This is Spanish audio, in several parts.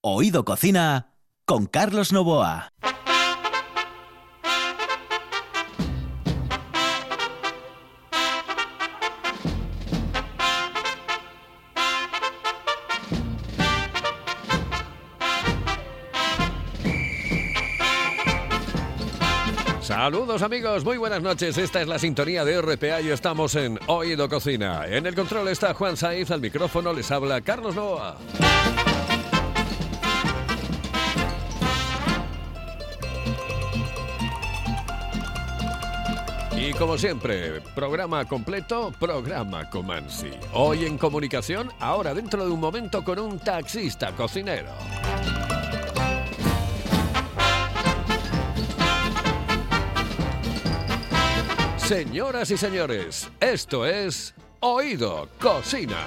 Oído Cocina con Carlos Novoa. Saludos amigos, muy buenas noches. Esta es la sintonía de RPA y estamos en Oído Cocina. En el control está Juan Saiz, al micrófono les habla Carlos Novoa. Como siempre, programa completo, programa Comansi. Hoy en comunicación, ahora dentro de un momento con un taxista cocinero. Señoras y señores, esto es Oído Cocina.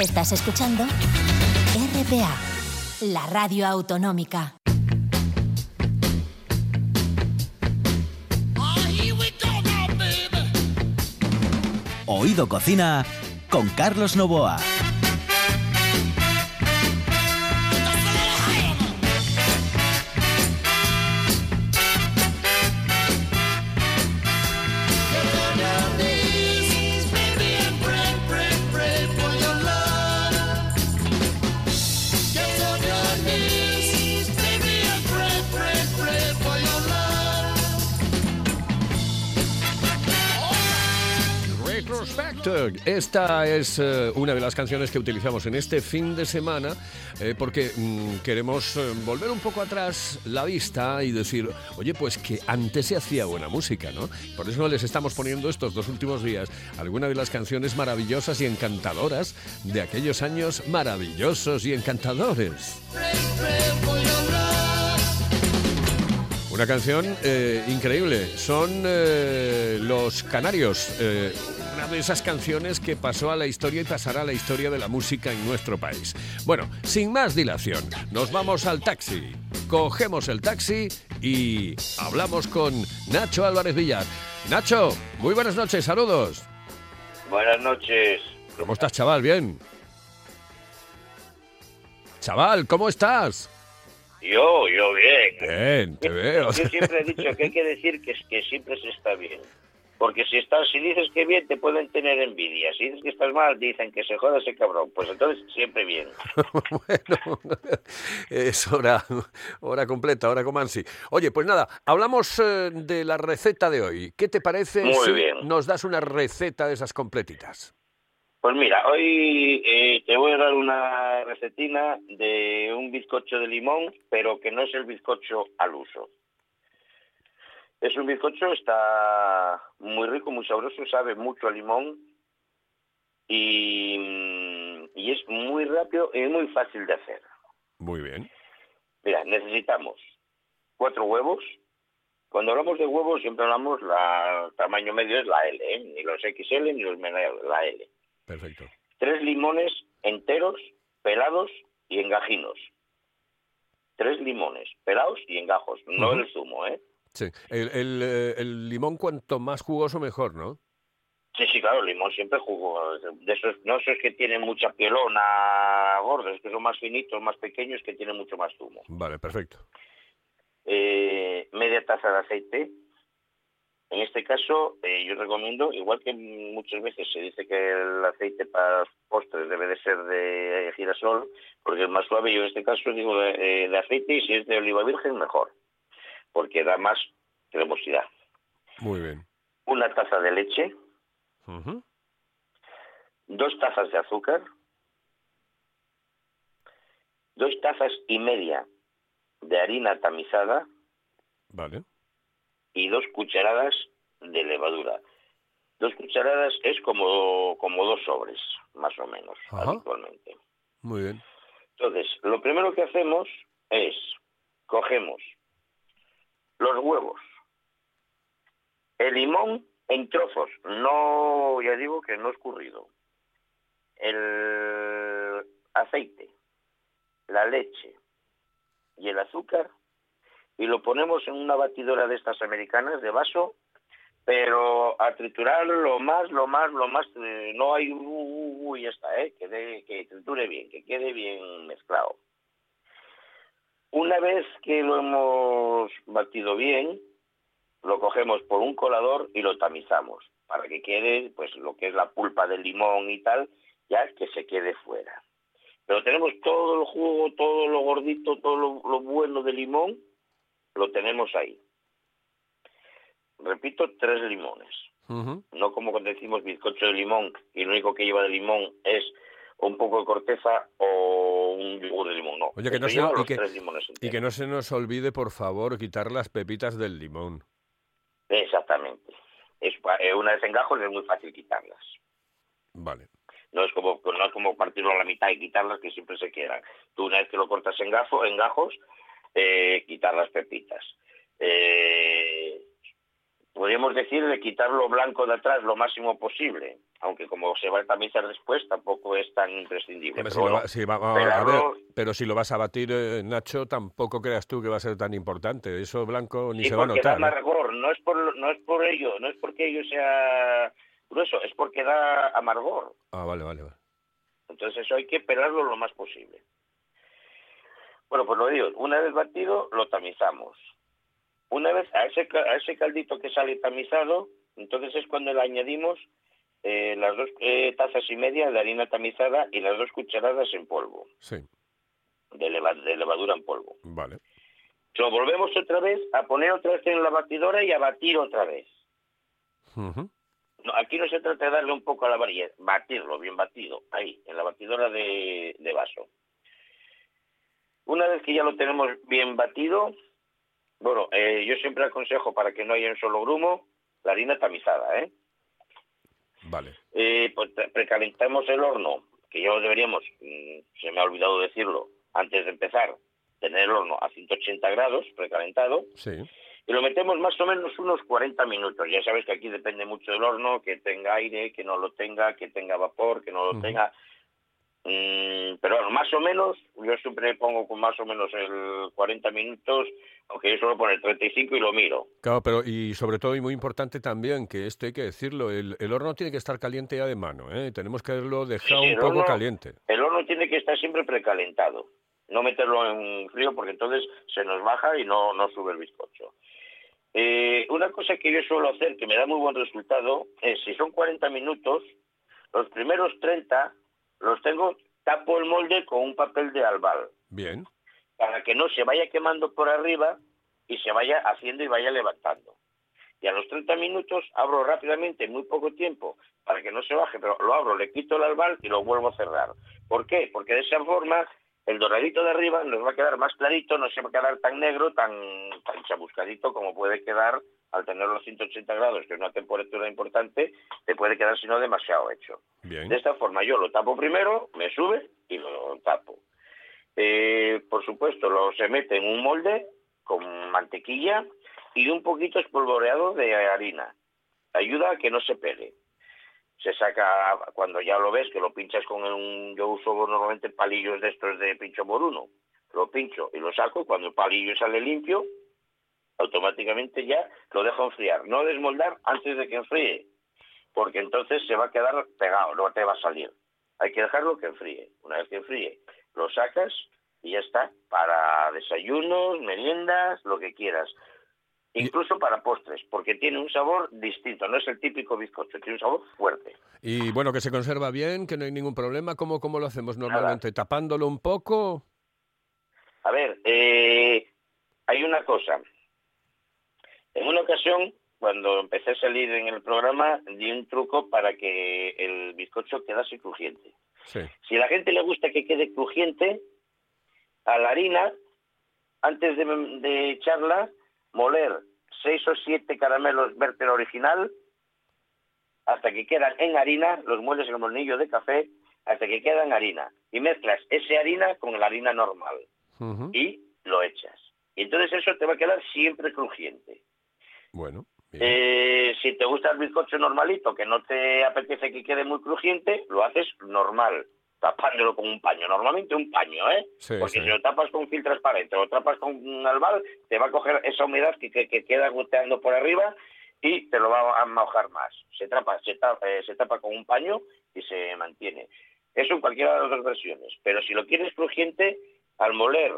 Estás escuchando RPA, la radio autonómica. Oído Cocina con Carlos Novoa. Esta es eh, una de las canciones que utilizamos en este fin de semana eh, porque mm, queremos eh, volver un poco atrás la vista y decir, oye, pues que antes se hacía buena música, ¿no? Por eso les estamos poniendo estos dos últimos días algunas de las canciones maravillosas y encantadoras de aquellos años maravillosos y encantadores. Una canción increíble. Son Los Canarios. Una de esas canciones que pasó a la historia y pasará a la historia de la música en nuestro país. Bueno, sin más dilación, nos vamos al taxi. Cogemos el taxi y hablamos con Nacho Álvarez Villar. Nacho, muy buenas noches, saludos. Buenas noches. ¿Cómo estás, chaval? ¿Bien? Chaval, ¿cómo estás? Yo, yo bien. Bien, te veo. Yo siempre he dicho que hay que decir que, que siempre se está bien. Porque si estás, si dices que bien, te pueden tener envidia. Si dices que estás mal, dicen que se joda ese cabrón. Pues entonces siempre bien. bueno, es hora, hora completa, hora Comansi. Oye, pues nada, hablamos eh, de la receta de hoy. ¿Qué te parece Muy si bien. nos das una receta de esas completitas? Pues mira, hoy eh, te voy a dar una recetina de un bizcocho de limón, pero que no es el bizcocho al uso. Es un bizcocho, está muy rico, muy sabroso, sabe mucho a limón y, y es muy rápido y muy fácil de hacer. Muy bien. Mira, necesitamos cuatro huevos. Cuando hablamos de huevos siempre hablamos la tamaño medio es la L, ¿eh? ni los XL ni los menores, la L. Perfecto. Tres limones enteros, pelados y engajinos. Tres limones, pelados y engajos, no el zumo, ¿eh? Sí. El, el, eh, el limón cuanto más jugoso mejor, ¿no? Sí, sí, claro, el limón siempre jugo. De esos, no esos que tienen mucha pielona gordos, que son más finitos, más pequeños, que tienen mucho más zumo. Vale, perfecto. eh, media taza de aceite. En este caso, eh, yo recomiendo, igual que muchas veces se dice que el aceite para postres debe de ser de girasol, porque es más suave, yo en este caso digo de, eh, de aceite y si es de oliva virgen, mejor, porque da más cremosidad. Muy bien. Una taza de leche, dos tazas de azúcar, dos tazas y media de harina tamizada, Vale. y dos cucharadas de levadura. Dos cucharadas es como, como dos sobres, más o menos, Ajá. habitualmente. Muy bien. Entonces, lo primero que hacemos es, cogemos los huevos, el limón en trozos, no, ya digo que no escurrido, el aceite, la leche y el azúcar y lo ponemos en una batidora de estas americanas de vaso, pero a triturar lo más, lo más, lo más, eh, no hay, uh, uh, ya está, ¿eh? que, que triture bien, que quede bien mezclado. Una vez que lo hemos batido bien, lo cogemos por un colador y lo tamizamos para que quede pues lo que es la pulpa del limón y tal, ya que se quede fuera. Pero tenemos todo el jugo, todo lo gordito, todo lo, lo bueno del limón, lo tenemos ahí. Repito, tres limones. No como cuando decimos bizcocho de limón y lo único que lleva de limón es un poco de corteza o un yogur de limón. No, Oye, que no, se, y que, y no se nos olvide, por favor, quitar las pepitas del limón. Exactamente. Es, eh, una vez en gajos es muy fácil quitarlas. Vale. No es como no es como partirlo a la mitad y quitarlas que siempre se quedan. Tú una vez que lo cortas en gafo, en gajos, eh, quitar las pepitas. Eh, podríamos decir de quitar lo blanco de atrás lo máximo posible, aunque como se va a tamizar después tampoco es tan imprescindible. Pero si lo bueno, va- si va- a- a ver, pelarlo- pero si lo vas a batir, eh, Nacho, tampoco creas tú que va a ser tan importante. Eso blanco ni Sí, se va a porque da notar. ¿eh? amargor, no es por no es por ello, no es porque ello sea grueso, es porque da amargor. Ah, vale, vale, vale. Entonces eso hay que pelarlo lo más posible. Bueno, pues lo digo, una vez batido lo tamizamos. Una vez a ese, a ese caldito que sale tamizado, entonces es cuando le añadimos eh, las dos eh, tazas y media de harina tamizada y las dos cucharadas en polvo, Sí, de, leva- de levadura en polvo. vale. Lo volvemos otra vez a poner otra vez en la batidora y a batir otra vez. No, aquí no se trata de darle un poco a la varilla, batirlo bien batido, ahí, en la batidora de, de vaso. Una vez que ya lo tenemos bien batido, bueno, eh, yo siempre aconsejo para que no haya un solo grumo, la harina tamizada, ¿eh? Vale. Eh, pues pre- precalentamos el horno, que ya lo deberíamos, mm, se me ha olvidado decirlo, antes de empezar, tener el horno a 180 grados, precalentado, Sí. y lo metemos más o menos unos 40 minutos. Ya sabes que aquí depende mucho del horno, que tenga aire, que no lo tenga, que tenga vapor, que no lo tenga. Mm, pero bueno, más o menos, yo siempre pongo con más o menos el 40 minutos, aunque yo suelo poner 35 y lo miro. Claro, pero y sobre todo y muy importante también, que esto hay que decirlo, el, el horno tiene que estar caliente ya de mano, ¿eh? Tenemos que haberlo dejado Sí, un poco horno- caliente. El horno tiene que estar siempre precalentado, no meterlo en frío porque entonces se nos baja y no, no sube el bizcocho. Eh, una cosa que yo suelo hacer que me da muy buen resultado es si son 40 minutos, los primeros 30 los tengo, tapo el molde con un papel de albal Bien. para que no se vaya quemando por arriba y se vaya haciendo y vaya levantando. Y a los 30 minutos abro rápidamente, en muy poco tiempo, para que no se baje, pero lo abro, le quito el albal y lo vuelvo a cerrar. ¿Por qué? Porque de esa forma el doradito de arriba nos va a quedar más clarito, no se va a quedar tan negro, tan, tan chamuscadito como puede quedar al tenerlo a 180 grados, que es una temperatura importante, te puede quedar si no demasiado hecho. Bien. De esta forma yo lo tapo primero, me sube y lo tapo. Eh, por supuesto, lo se mete en un molde con mantequilla y un poquito espolvoreado de harina. Ayuda a que no se pegue. Se saca, cuando ya lo ves, que lo pinchas con un... Yo uso normalmente palillos de estos de pincho por uno. Lo pincho y lo saco. Cuando el palillo sale limpio, automáticamente ya lo dejo enfriar. No desmoldar antes de que enfríe, porque entonces se va a quedar pegado, no te va a salir. Hay que dejarlo que enfríe. Una vez que enfríe, lo sacas y ya está. Para desayunos, meriendas, lo que quieras. Incluso para postres, porque tiene un sabor distinto. No es el típico bizcocho, tiene un sabor fuerte. Y bueno, que se conserva bien, que no hay ningún problema. ¿Cómo, cómo lo hacemos normalmente? ¿Tapándolo un poco? A ver, eh, hay una cosa. En una ocasión, cuando empecé a salir en el programa, di un truco para que el bizcocho quedase crujiente. Sí. Si a la gente le gusta que quede crujiente, a la harina, antes de, de echarla, moler seis o siete caramelos Werther original hasta que quedan en harina, los mueles en el molnillo de café, hasta que quedan harina. Y mezclas esa harina con la harina normal. Y lo echas. Y entonces eso te va a quedar siempre crujiente. Bueno. Eh, si te gusta el bizcocho normalito, que no te apetece que quede muy crujiente, lo haces normal, tapándolo con un paño. Normalmente un paño, ¿eh? Porque si lo tapas con un fil transparente o lo tapas con un albal, te va a coger esa humedad que, que, queda goteando por arriba y te lo va a mojar más. Se, tapa, se, tapa, eh, se tapa con un paño y se mantiene. Eso en cualquiera de las dos versiones. Pero si lo quieres crujiente, al moler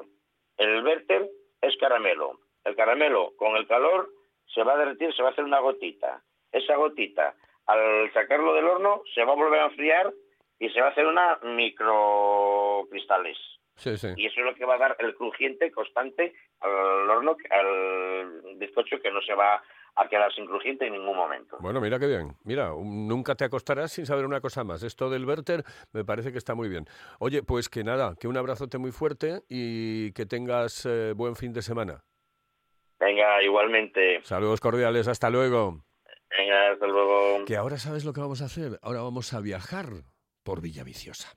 el vérter es caramelo. El caramelo con el calor se va a derretir, se va a hacer una gotita. Esa gotita, al sacarlo del horno, se va a volver a enfriar y se va a hacer una microcristales. Sí, sí. Y eso es lo que va a dar el crujiente constante al horno, al bizcocho que no se va a quedar sin crujiente en ningún momento. Bueno, mira qué bien. Mira, nunca te acostarás sin saber una cosa más. Esto del Werther me parece que está muy bien. Oye, pues que nada, que un abrazote muy fuerte y que tengas eh, buen fin de semana. Venga, igualmente. Saludos cordiales, hasta luego. Venga, hasta luego. Que ahora sabes lo que vamos a hacer. Ahora vamos a viajar por Villaviciosa.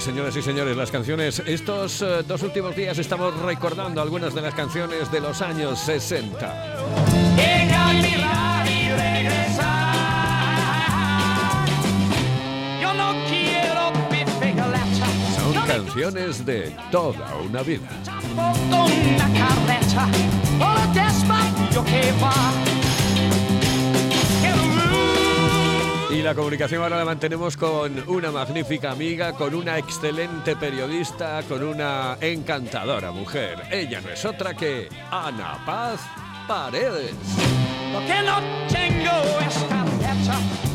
Señoras y señores, las canciones. Estos eh, dos últimos días estamos recordando algunas de las canciones de los años 60. Yo no quiero Son canciones de toda una vida. La comunicación ahora la mantenemos con una magnífica amiga, con una excelente periodista, con una encantadora mujer. Ella no es otra que Ana Paz Paredes. Porque no tengo esta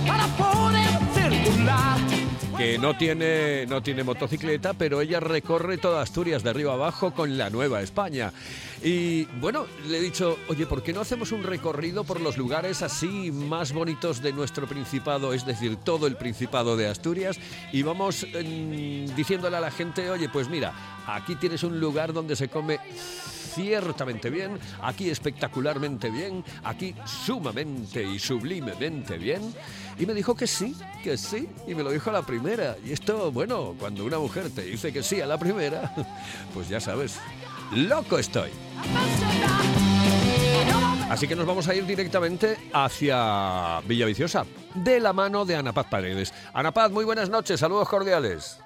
para poder circular que no tiene, no tiene motocicleta, pero ella recorre toda Asturias de arriba abajo con la Nueva España. Y bueno, le he dicho, oye, ¿por qué no hacemos un recorrido por los lugares así más bonitos de nuestro Principado, es decir, todo el Principado de Asturias? Y vamos mm, diciéndole a la gente, oye, pues mira, aquí tienes un lugar donde se come ciertamente bien, aquí espectacularmente bien, aquí sumamente y sublimemente bien. Y me dijo que sí, que sí, y me lo dijo a la primera. Y esto, bueno, cuando una mujer te dice que sí a la primera, pues ya sabes, loco estoy. Así que nos vamos a ir directamente hacia Villaviciosa, de la mano de Ana Paz Paredes. Ana Paz, muy buenas noches, saludos cordiales.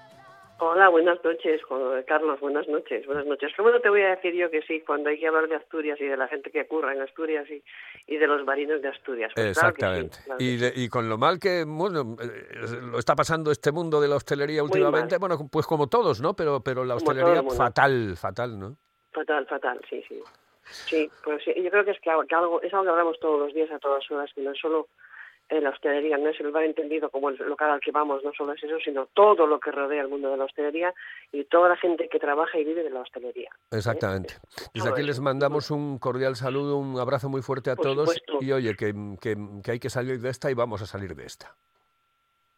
Hola, buenas noches, Carlos, buenas noches, buenas noches. Primero te voy a decir yo que sí, cuando hay que hablar de Asturias y de la gente que ocurra en Asturias y, y de los marinos de Asturias. Pues Exactamente. y, y, con lo mal que bueno, eh, lo está pasando este mundo de la hostelería últimamente, bueno, pues como todos, ¿no? Pero, pero la hostelería fatal, fatal, ¿no? Fatal, fatal, sí, sí. Sí, pues yo creo que es que algo, es algo que hablamos todos los días a todas horas, que no es solo en la hostelería, no es el bar entendido como el local al que vamos, no solo es eso, sino todo lo que rodea el mundo de la hostelería y toda la gente que trabaja y vive de la hostelería. Exactamente. Desde aquí les mandamos un cordial saludo, un abrazo muy fuerte a Por todos supuesto. y oye, que, que- que hay que salir de esta y vamos a salir de esta.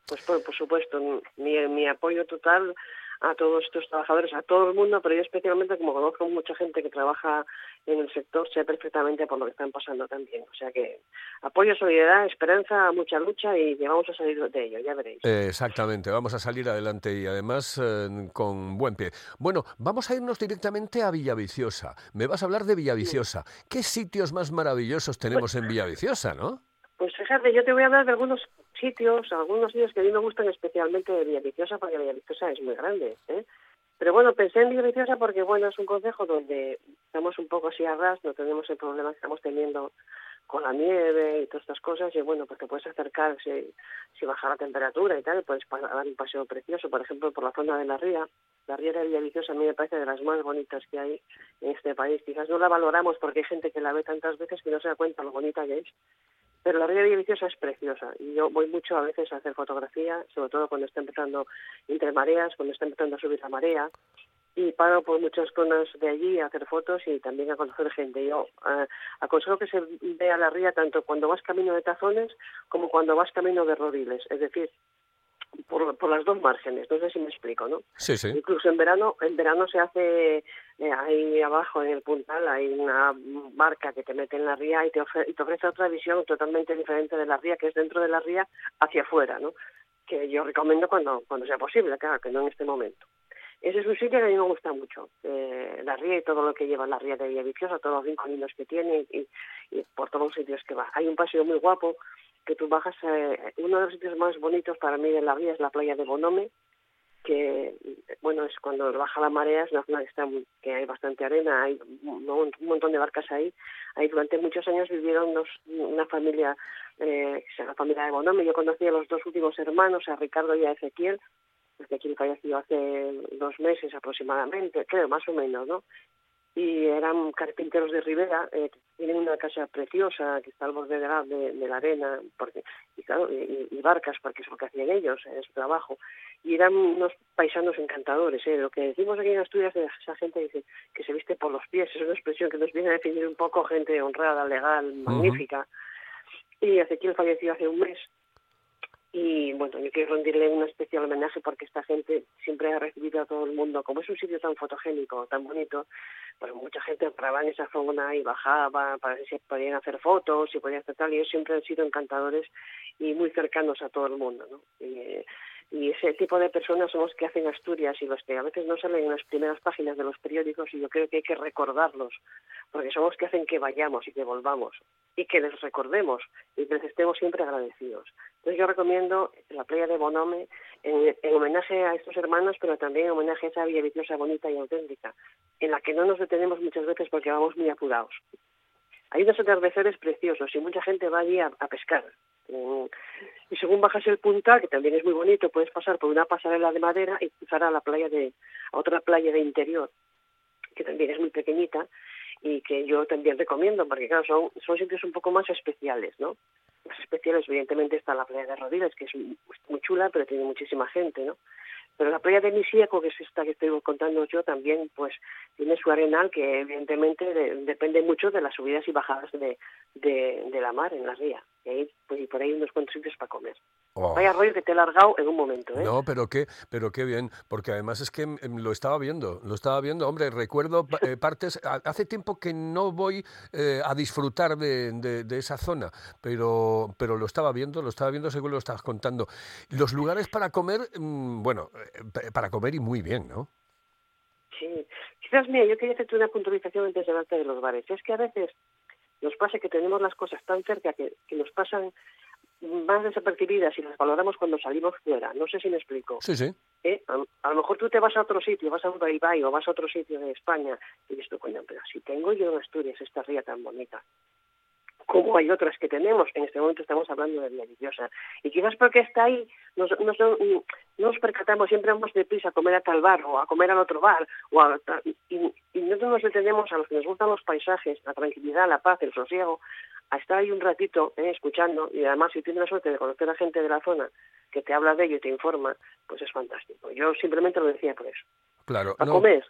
Pues por, por supuesto, mi, mi apoyo total a todos estos trabajadores, a todo el mundo, pero yo especialmente como conozco mucha gente que trabaja en el sector, sé perfectamente por lo que están pasando también. O sea que apoyo, solidaridad, esperanza, mucha lucha y vamos a salir de ello, ya veréis. Exactamente, vamos a salir adelante y además eh, con buen pie. Bueno, vamos a irnos directamente a Villaviciosa. Me vas a hablar de Villaviciosa. ¿Qué sitios más maravillosos tenemos en Villaviciosa, no? Pues fíjate, yo te voy a hablar de algunos sitios, algunos sitios que a mí me gustan especialmente de Villaviciosa, porque Villaviciosa es muy grande, ¿eh? Pero bueno, pensé en Villaviciosa porque, bueno, es un consejo donde estamos un poco así a ras, no tenemos el problema que estamos teniendo con la nieve y todas estas cosas, y bueno, pues te puedes acercar si, baja la temperatura y tal, puedes dar un paseo precioso, por ejemplo, por la zona de la ría. La riera de Villaviciosa a mí me parece de las más bonitas que hay en este país. Quizás no la valoramos porque hay gente que la ve tantas veces que no se da cuenta lo bonita que es, pero la ría de Villaviciosa es preciosa. Y yo voy mucho a veces a hacer fotografía, sobre todo cuando está empezando entre mareas, cuando está empezando a subir la marea. Y paro por muchas zonas de allí a hacer fotos y también a conocer gente. Yo eh, aconsejo que se vea la ría tanto cuando vas camino de tazones como cuando vas camino de rodiles, es decir, por, por las dos márgenes, no sé si me explico, ¿no? Sí, sí. Incluso en verano, en verano se hace eh, ahí abajo en el puntal hay una barca que te mete en la ría y te, ofre- y te ofrece otra visión totalmente diferente de la ría, que es dentro de la ría hacia afuera, ¿no? Que yo recomiendo cuando cuando sea posible, claro, que no en este momento. Ese es un sitio que a mí me gusta mucho, eh, la ría y todo lo que lleva la ría de Villaviciosa, todos los rincones que tiene y, y por todos los sitios que va. Hay un paseo muy guapo que tú bajas, eh, uno de los sitios más bonitos para mí de la ría es la playa de Bonome, que bueno es cuando baja la marea es una zona que está que hay bastante arena hay un, montón de barcas ahí. Ahí durante muchos años vivieron una familia eh, llama familia de Bonome. Yo conocí a los dos últimos hermanos a Ricardo y a Ezequiel Ezequiel falleció hace dos meses aproximadamente creo más o menos no y eran carpinteros de Rivera, eh, tienen una casa preciosa que está al borde de la, de, de la arena, porque, y, claro, y, y barcas, porque es lo que hacían ellos en su trabajo. Y eran unos paisanos encantadores. ¿eh? Lo que decimos aquí en Asturias de esa gente dice que se viste por los pies, es una expresión que nos viene a definir un poco gente honrada, legal, magnífica. Y Ezequiel falleció hace un mes y bueno, yo quiero rendirle un especial homenaje porque esta gente siempre ha recibido a todo el mundo, como es un sitio tan fotogénico, tan bonito, pues mucha gente paraba en esa zona y bajaba para ver si podían hacer fotos, si podían hacer tal, y ellos siempre han sido encantadores y muy cercanos a todo el mundo, ¿no? Y, y ese tipo de personas son los que hacen Asturias y los que a veces no salen en las primeras páginas de los periódicos y yo creo que hay que recordarlos, porque son los que hacen que vayamos y que volvamos y que les recordemos y que les estemos siempre agradecidos. Entonces yo recomiendo la playa de Bonome en, en homenaje a estos hermanos, pero también en homenaje a esa villa viciosa bonita y auténtica, en la que no nos detenemos muchas veces porque vamos muy apurados. Hay unos atardeceres preciosos y mucha gente va allí a pescar. Y según bajas el puntal, que también es muy bonito, puedes pasar por una pasarela de madera y cruzar a la playa de, a otra playa de interior, que también es muy pequeñita y que yo también recomiendo, porque claro, son, son sitios un poco más especiales, ¿no? Más especiales, evidentemente, está la playa de Rodiles, que es muy chula, pero tiene muchísima gente, ¿no? Pero la playa de Misieco, que es esta que estoy contando yo, también pues tiene su arenal que evidentemente de- depende mucho de las subidas y bajadas de, de, de la mar en la ría. Y, ahí, pues, y por ahí unos cuantos sitios para comer. Oh. Vaya rollo que te he largado en un momento, ¿eh? No, pero qué, pero qué bien, porque además es que em, lo estaba viendo, lo estaba viendo, hombre, recuerdo eh, partes, ha- hace tiempo que no voy eh, a disfrutar de, de- de esa zona, pero, pero lo estaba viendo, lo estaba viendo según lo estabas contando. Los lugares para comer, mm, bueno, para comer y muy bien, ¿no? Sí, quizás, mira, yo quería hacerte una puntualización antes de hablarte de los bares. Es que a veces nos pasa que tenemos las cosas tan cerca que, que nos pasan más desapercibidas y las valoramos cuando salimos fuera. No sé si me explico. Sí, sí. ¿Eh? A, a lo mejor tú te vas a otro sitio, vas a un Baibay o vas a otro sitio de España y dices coño, pero si tengo yo en Asturias esta ría tan bonita, como hay otras que tenemos, en este momento estamos hablando de Villaviciosa, y quizás porque está ahí, nos, nos, no nos percatamos, siempre vamos deprisa a comer a tal bar o a comer al otro bar, o a, y, y nosotros nos detenemos a los que nos gustan los paisajes, la tranquilidad, la paz, el sosiego, a estar ahí un ratito eh, escuchando y además si tienes la suerte de conocer a gente de la zona que te habla de ello y te informa, pues es fantástico. Yo simplemente lo decía por eso. Claro. A no, comer.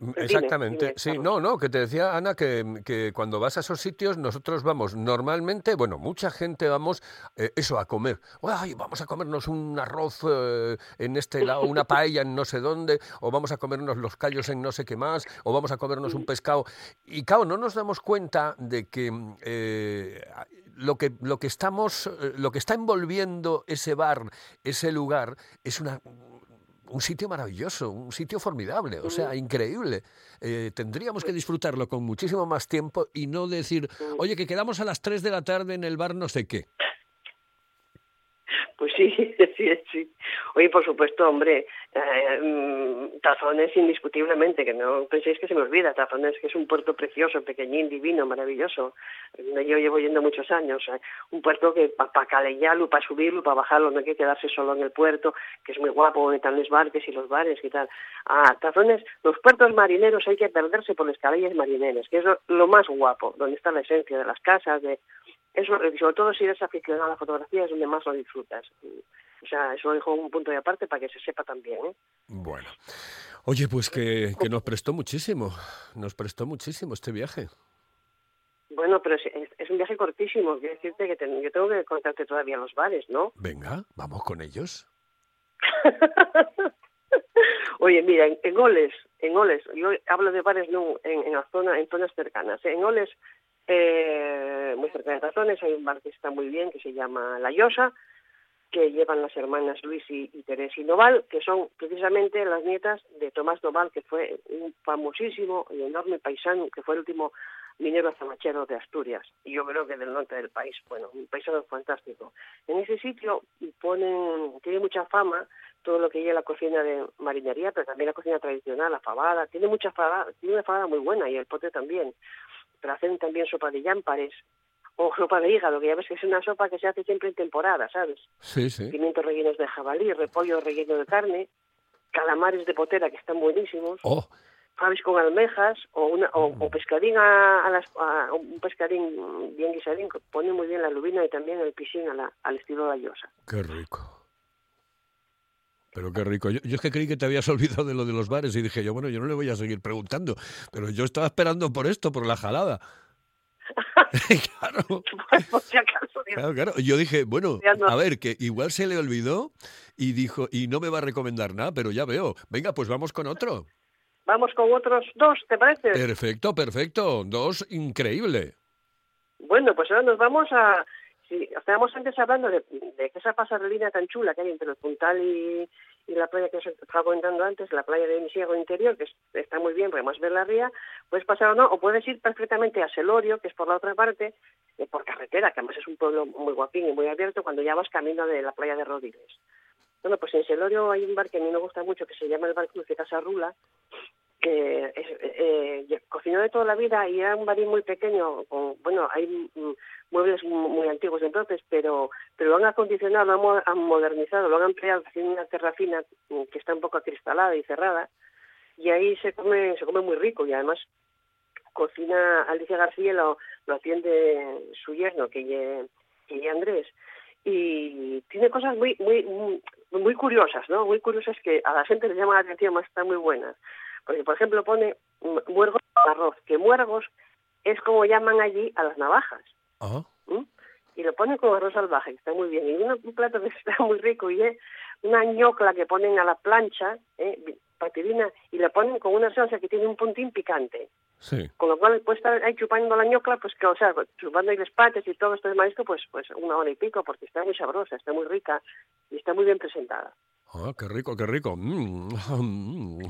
Mm, Dime, Exactamente, dime, sí, no, no, que te decía Ana que, que cuando vas a esos sitios nosotros vamos normalmente, bueno, mucha gente vamos eh, eso a comer, ay, vamos a comernos un arroz eh, en este lado, una paella en no sé dónde, o vamos a comernos los callos en no sé qué más, o vamos a comernos un pescado y claro, no nos damos cuenta de que mm, eh, lo que lo que estamos, eh, lo que está envolviendo ese bar, ese lugar es una un sitio maravilloso, un sitio formidable, o sea, increíble. Eh, tendríamos que disfrutarlo con muchísimo más tiempo y no decir, oye, que quedamos a las 3 de la tarde en el bar no sé qué. Pues sí, sí, sí. Oye, por supuesto, hombre, eh, mm, Tazones indiscutiblemente, que no penséis que se me olvida, Tazones que es un puerto precioso, pequeñín, divino, maravilloso. Yo llevo yendo muchos años, eh, un puerto que para pa calellarlo, para subirlo, para bajarlo, no hay que quedarse solo en el puerto, que es muy guapo, donde están los barques y los bares y tal. Ah, Tazones, los puertos marineros hay que perderse por las calles marineras, que es lo más guapo, donde está la esencia de las casas, de eso, sobre todo si eres aficionado a la fotografía es donde más lo disfrutas. O sea, eso lo dejo un punto de aparte para que se sepa también. ¿eh? Bueno. Oye, pues que, que nos prestó muchísimo, nos prestó muchísimo este viaje. Bueno, pero es, es- un viaje cortísimo. Quiero decirte que yo tengo que contarte todavía los bares, ¿no? Venga, vamos con ellos. Oye, mira, en, en Oles, en Oles, yo hablo de bares no en, en la zona, en zonas cercanas. En Oles, eh, muy cerca de Tazones, hay un bar que está muy bien, que se llama La Llosa, que llevan las hermanas Luis y, y Teresa Noval, que son precisamente las nietas de Tomás Noval, que fue un famosísimo y enorme paisano, que fue el último minero azamachero de Asturias, y yo creo que del norte del país, bueno, un paisano fantástico. En ese sitio tiene mucha fama todo lo que lleva la cocina de marinería, pero también la cocina tradicional, la fabada, tiene mucha fabada, tiene una fabada muy buena, y el pote también, pero hacen también sopa de llámpares, o sopa de hígado, que ya ves que es una sopa que se hace siempre en temporada, ¿sabes? Sí, sí. Pimientos rellenos de jabalí, repollo relleno de carne, calamares de potera que están buenísimos, Oh, con almejas o una o, o pescadín a, a las a un pescadín bien guisadín pone muy bien la lubina y también el piscín a la- al estilo de la llosa. qué rico. Pero qué rico. Yo, yo es que creí que te habías olvidado de lo de los bares y dije yo, bueno, yo no le voy a seguir preguntando, pero yo estaba esperando por esto, por la jalada. claro, Por si acaso, claro, claro. Yo dije, bueno, a ver, que igual se le olvidó y dijo, y no me va a recomendar nada, pero ya veo. Venga, pues vamos con otro. Vamos con otros dos, ¿te parece? Perfecto, perfecto. Dos, increíble. Bueno, pues ahora nos vamos a... Si estábamos antes hablando de, de esa pasarelina tan chula que hay entre el Puntal y, y la playa que os estaba comentando antes, la playa de Misiego Interior, que es- está muy bien, podemos ver la ría, puedes pasar o no, o puedes ir perfectamente a Selorio, que es por la otra parte, eh, por carretera, que además es un pueblo muy guapín y muy abierto, cuando ya vas camino de la playa de Rodiles. Bueno, pues en Selorio hay un bar que a mí me gusta mucho, que se llama el Bar Cruz de Casa Rula, que eh, eh, cocinó de toda la vida y era un barín muy pequeño, con, bueno, hay muebles mu- muy antiguos entonces, pero pero lo han acondicionado, lo han, mo- han modernizado, lo han ampliado, haciendo una terracina que está un poco acristalada y cerrada, y ahí se come se come muy rico y además cocina Alicia García lo, lo atiende su yerno que que Andrés y tiene cosas muy muy muy, muy curiosas no muy curiosas que a la gente le llama la atención más están muy buenas porque por ejemplo pone muergos con arroz que muergos es como llaman allí a las navajas y lo ponen con arroz salvaje, que está muy bien. Y un, un plato que está muy rico y es una ñocla que ponen a la plancha, ¿eh? patidina, y la ponen con una salsa que tiene un puntín picante. sí. Con lo cual, puede estar ahí chupando la ñocla, pues que, o sea, chupando ahí los pates y todo esto de marisco, pues, pues una hora y pico, porque está muy sabrosa, está muy rica y está muy bien presentada. Ah, qué rico, qué rico. Mm, mm.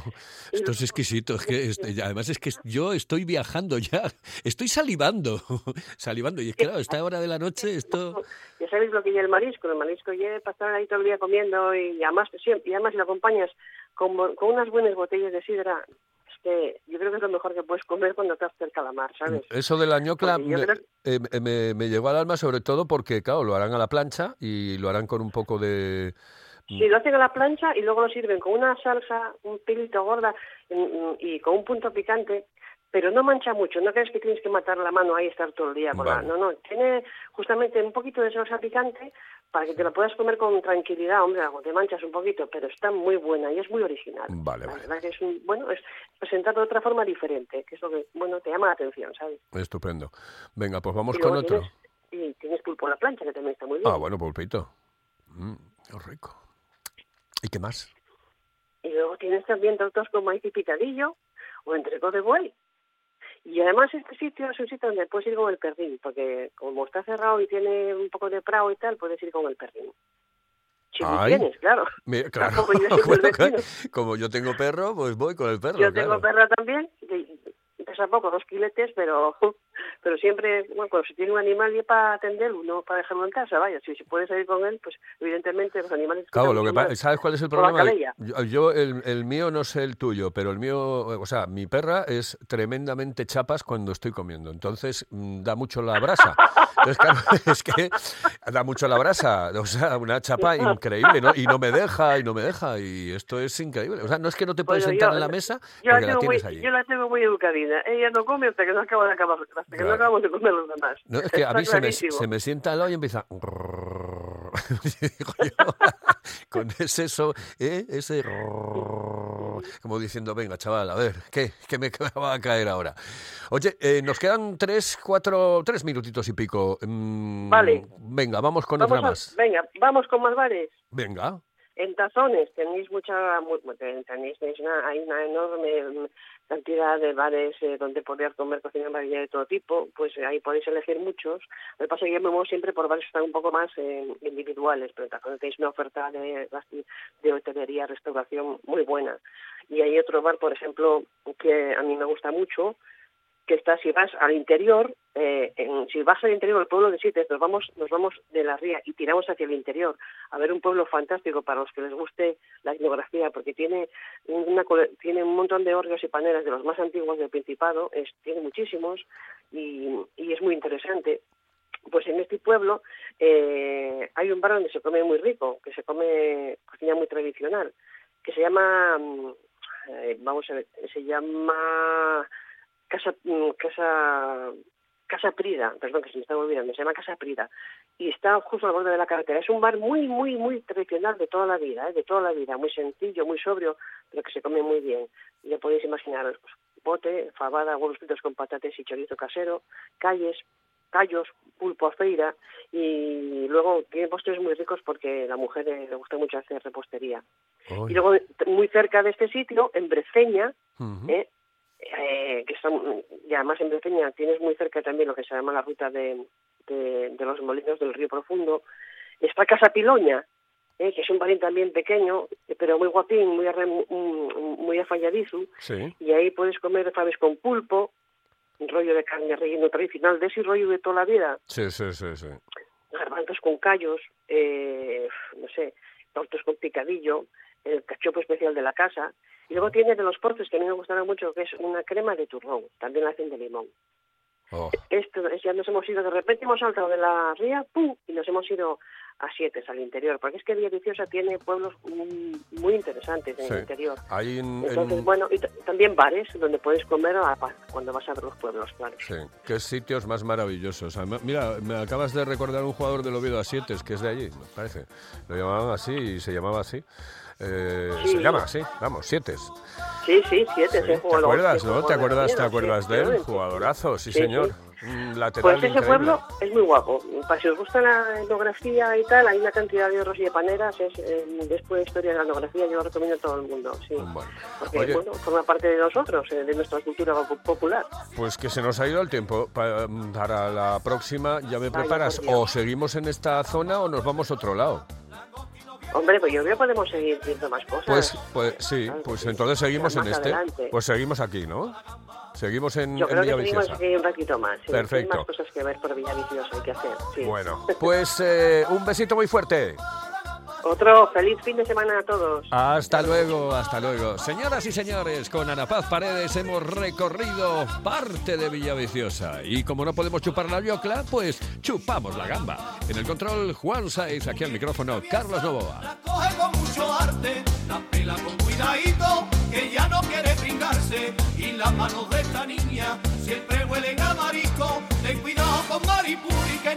Esto es exquisito. Es que este- además es que yo estoy viajando ya, estoy salivando, salivando. Y es que claro, esta hora de la noche esto... Ya sabéis lo que lleva el marisco, el marisco lleva pasar ahí todo el día comiendo y además, siempre, y además lo acompañas con, unas buenas botellas de sidra, es que yo creo que es lo mejor que puedes comer cuando te haces el calamar, ¿sabes? Eso de la ñocla me, creo- eh, me- me llegó al alma sobre todo porque, claro, lo harán a la plancha y lo harán con un poco de... Sí, lo hacen a la plancha y luego lo sirven con una salsa un pilito gorda mm, mm, y con un punto picante, pero no mancha mucho. No crees que tienes que matar la mano ahí y estar todo el día con Vale. la... No, no, tiene justamente un poquito de salsa picante para que te la puedas comer con tranquilidad, hombre, algo te manchas un poquito, pero está muy buena y es muy original. Vale, La vale. verdad que es un, bueno, es presentado de otra forma diferente, que es lo que, bueno, te llama la atención, ¿sabes? Estupendo. Venga, pues vamos con otro. tienes- y tienes pulpo a la plancha, que también está muy bien. Ah, bueno, pulpito. Mm, rico. ¿Y qué más? Y luego tienes también tortas con maíz y picadillo o entrecot de buey. Y además este sitio es un sitio donde puedes ir con el perrín, porque como está cerrado y tiene un poco de prado y tal, puedes ir con el perrín. Si lo Ay. tienes, claro. Claro, Tampoco yo bueno, como yo tengo perro, pues voy con el perro. Yo tengo claro. perra también, y pesa poco, dos quiletes, pero pero siempre, bueno, cuando se tiene un animal y para atenderlo, no para dejarlo en casa, vaya, si se puede salir con él, pues evidentemente los animales... Claro, lo que ¿sabes cuál es el problema? Yo, yo el, el mío no sé el tuyo, pero el mío, o sea, mi perra es tremendamente chapas cuando estoy comiendo, entonces mm, da mucho la brasa. Entonces, claro, es que da mucho la brasa, o sea, una chapa increíble, ¿no? Y no me deja, y no me deja, y esto es increíble. O sea, no es que no te puedes Bueno, sentar yo- en la mesa Yo la, porque la tengo muy, tienes allí. yo la tengo muy educadina. Ella no come hasta que no acabo de acabar, hasta que no acabamos de comer los demás. No, es que a mí se me, se me sienta al lado y empieza... Con ese so, ¿eh? ese como diciendo, venga, chaval, a ver, ¿qué? ¿Qué me va a caer ahora? Oye, eh, nos quedan tres, cuatro, tres minutitos y pico. Mm, Vale. Venga, vamos con Vamos otra a- más. venga, vamos con más bares. Venga. En tazones tenéis mucha, mu- ten- tenéis, tenéis una, hay una enorme mm, cantidad de bares eh, donde poder comer cocina amarilla de todo tipo, pues eh, ahí podéis elegir muchos. Lo que pasa es que yo me muevo siempre por bares que están un poco más eh, individuales, pero tazones tenéis una oferta de, de hotelería, restauración muy buena. Y hay otro bar, por ejemplo, que a mí me gusta mucho, que está si vas al interior, eh, si vas al interior del pueblo de Sites, nos vamos, nos vamos de la ría y tiramos hacia el interior a ver un pueblo fantástico para los que les guste la etnografía, porque tiene tiene un montón de hórreos y paneras de los más antiguos del Principado, tiene muchísimos y, y es muy interesante. Pues en este pueblo eh, hay un bar donde se come muy rico, que se come cocina muy tradicional, que se llama, mm, eh, vamos a ver, se llama Casa, mm, Casa, Casa Prida, perdón que se me está olvidando, se llama Casa Prida, y está justo al borde de la carretera. Es un bar muy, muy, muy tradicional de toda la vida, ¿eh? de toda la vida, muy sencillo, muy sobrio, pero que se come muy bien. Ya podéis imaginaros, pues, bote, fabada, huevos fritos con patates y chorizo casero, calles, callos, pulpo a feira y luego tiene postres muy ricos porque la mujer eh, le gusta mucho hacer repostería. Y luego muy cerca de este sitio, en Breceña, ¿eh? Eh, que está, y además en Breceña tienes muy cerca también lo que se llama la ruta de, de, de los molinos del río profundo, está Casa Piloña, eh, que es un barín también pequeño, eh, pero muy guapín, muy, arre- muy, muy afalladizo, Sí. y ahí puedes comer faves con pulpo, un rollo de carne relleno tradicional, de ese rollo de toda la vida, Sí, sí, sí, sí. garbanzos con callos, eh, no sé, tortos con picadillo, el cachopo especial de la casa. Y luego tiene de los postres que a mí me gustaron mucho, que es una crema de turrón, también la hacen de limón. Oh. Esto es, ya nos hemos ido, de repente hemos saltado de la ría, ¡pum! y nos hemos ido a Siete, al interior, porque es que Villa Viciosa tiene pueblos muy, muy interesantes en Sí. el interior. Ahí en- Entonces, en- bueno, y también bares donde puedes comer a- cuando vas a ver los pueblos, claro. Sí, qué sitios más maravillosos. Mira, me acabas de recordar un jugador del Oviedo a siete, que es de allí, me parece. Lo llamaban así y se llamaba así. Eh, Sí. Se llama así, vamos, siete. Sí, sí, Siete, ¿Te ese jugador. acuerdas, sí, no? ¿Te acuerdas, te acuerdas sí, de él? Jugadorazo, sí, Sí, señor. sí. Lateral Pues ese increíble. pueblo es muy guapo. Para si os gusta la etnografía y tal, hay una cantidad de horros y de paneras. Es, eh, después de historia de la etnografía, yo lo recomiendo a todo el mundo. Sí. Porque, Oye. bueno, forma parte de nosotros, eh, de nuestra cultura po- popular. Pues que se nos ha ido el tiempo. Pa- Para la próxima, ¿ya me preparas? O seguimos en esta zona o nos vamos a otro lado. Hombre, pues yo creo que podemos seguir viendo más cosas. Pues, pues sí, pues entonces seguimos en este. adelante. Pues seguimos aquí, ¿no? Seguimos en, yo en creo que seguimos aquí un ratito más. sí. Hay Perfecto. más cosas que ver por Villaviciosa hay que hacer. Sí. Bueno, pues eh, un besito muy fuerte. Otro feliz fin de semana a todos. Hasta luego, hasta luego. Señoras y señores, con Ana Paz Paredes hemos recorrido parte de Villaviciosa. Y como no podemos chupar la biocla, pues chupamos la gamba. En el control, Juan Saiz, aquí al micrófono, Carlos Novoa. coge con mucho arte, la pela con cuidadito, que ya no quiere pringarse. Y las manos de esta niña siempre huelen a marisco. Ten cuidado con Maripuri, que